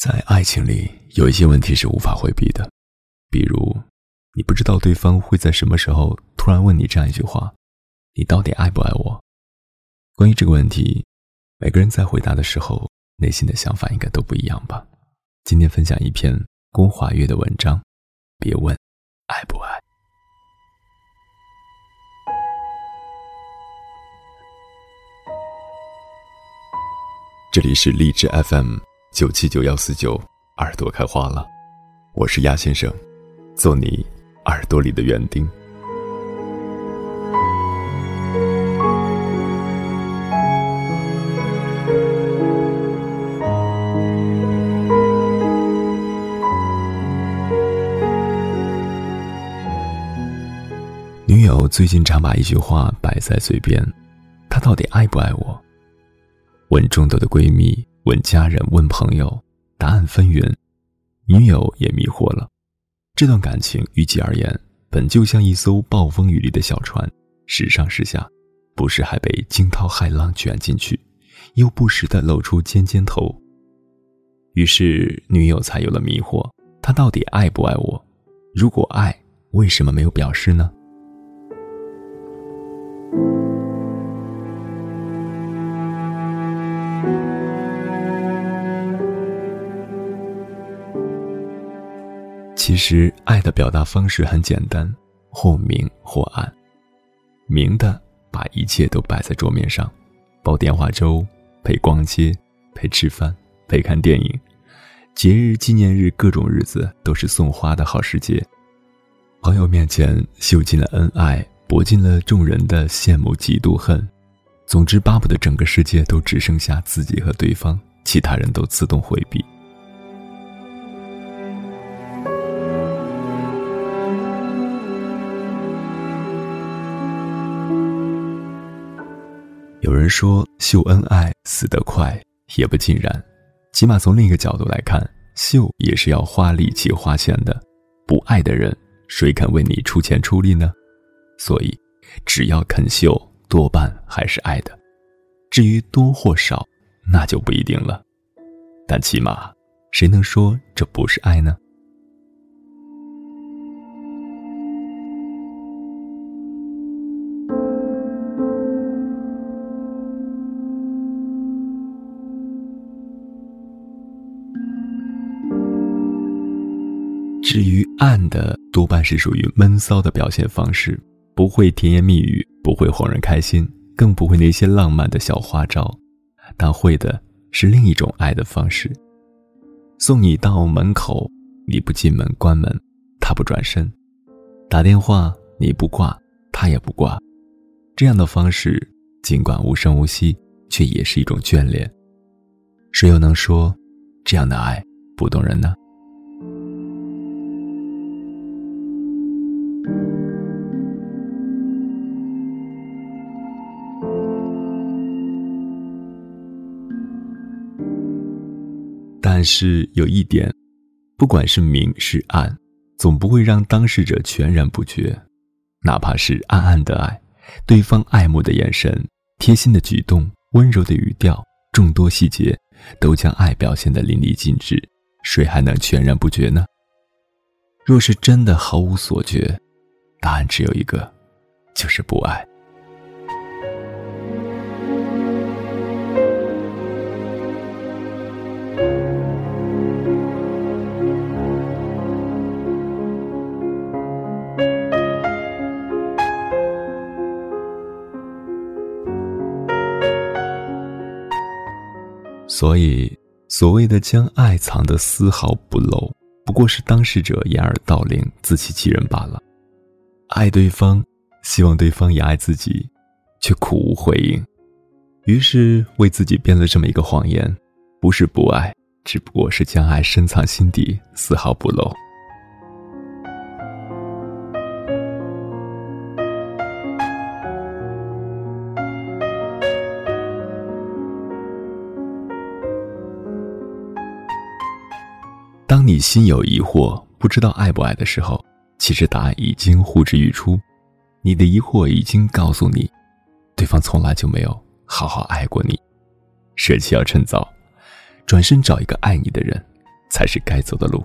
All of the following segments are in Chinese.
在爱情里，有一些问题是无法回避的，比如，你不知道对方会在什么时候突然问你这样一句话：“你到底爱不爱我？”关于这个问题，每个人在回答的时候，内心的想法应该都不一样吧。今天分享一篇龚华月的文章，别问爱不爱。这里是励志 FM。九七九幺四九，耳朵开花了，我是鸭先生，做你耳朵里的园丁。女友最近常把一句话摆在嘴边，她到底爱不爱我？问众多的闺蜜。问家人，问朋友，答案纷纭，女友也迷惑了。这段感情于其而言，本就像一艘暴风雨里的小船，时上时下，不时还被惊涛骇浪卷进去，又不时的露出尖尖头。于是女友才有了迷惑：他到底爱不爱我？如果爱，为什么没有表示呢？其实，爱的表达方式很简单，或明或暗。明的，把一切都摆在桌面上，煲电话粥，陪逛街，陪吃饭，陪看电影，节日、纪念日，各种日子都是送花的好时节。朋友面前秀尽了恩爱，博尽了众人的羡慕、嫉妒、恨。总之，巴不得整个世界都只剩下自己和对方，其他人都自动回避。人说秀恩爱死得快，也不尽然。起码从另一个角度来看，秀也是要花力气、花钱的。不爱的人，谁肯为你出钱出力呢？所以，只要肯秀，多半还是爱的。至于多或少，那就不一定了。但起码，谁能说这不是爱呢？至于暗的，多半是属于闷骚的表现方式，不会甜言蜜语，不会哄人开心，更不会那些浪漫的小花招，但会的是另一种爱的方式。送你到门口，你不进门关门，他不转身；打电话你不挂，他也不挂。这样的方式，尽管无声无息，却也是一种眷恋。谁又能说，这样的爱不动人呢？但是有一点，不管是明是暗，总不会让当事者全然不觉。哪怕是暗暗的爱，对方爱慕的眼神、贴心的举动、温柔的语调，众多细节，都将爱表现得淋漓尽致，谁还能全然不觉呢？若是真的毫无所觉，答案只有一个，就是不爱。所以，所谓的将爱藏得丝毫不露，不过是当事者掩耳盗铃、自欺欺人罢了。爱对方，希望对方也爱自己，却苦无回应，于是为自己编了这么一个谎言：不是不爱，只不过是将爱深藏心底，丝毫不露。你心有疑惑，不知道爱不爱的时候，其实答案已经呼之欲出。你的疑惑已经告诉你，对方从来就没有好好爱过你。舍弃要趁早，转身找一个爱你的人，才是该走的路。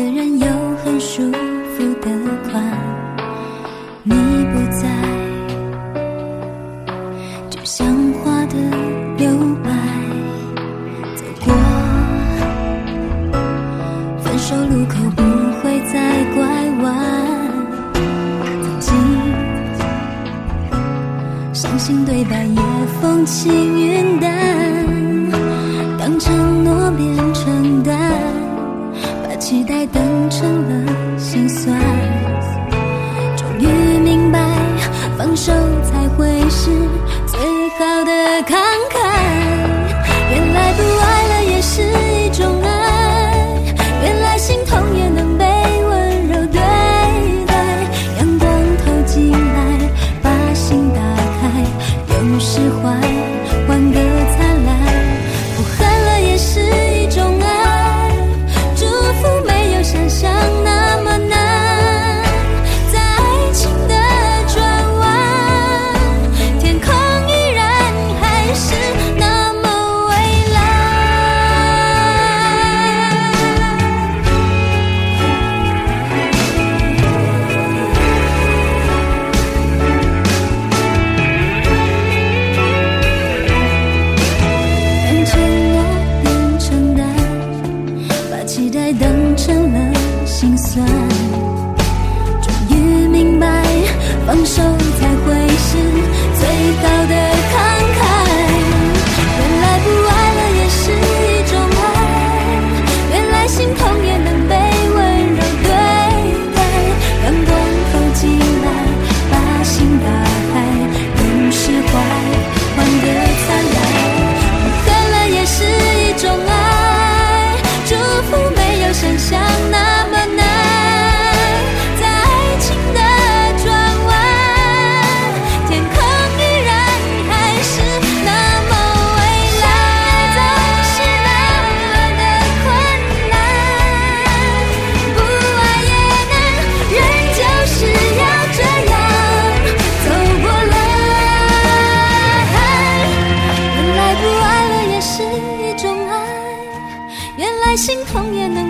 个人有很舒服的宽。你不在，就像花的留白。走过分手路口，不会再拐弯。曾经相信对白也风轻云淡，当承诺变。期待等成了心酸，终于明白，放手才会是最好的慷慨。再心痛也能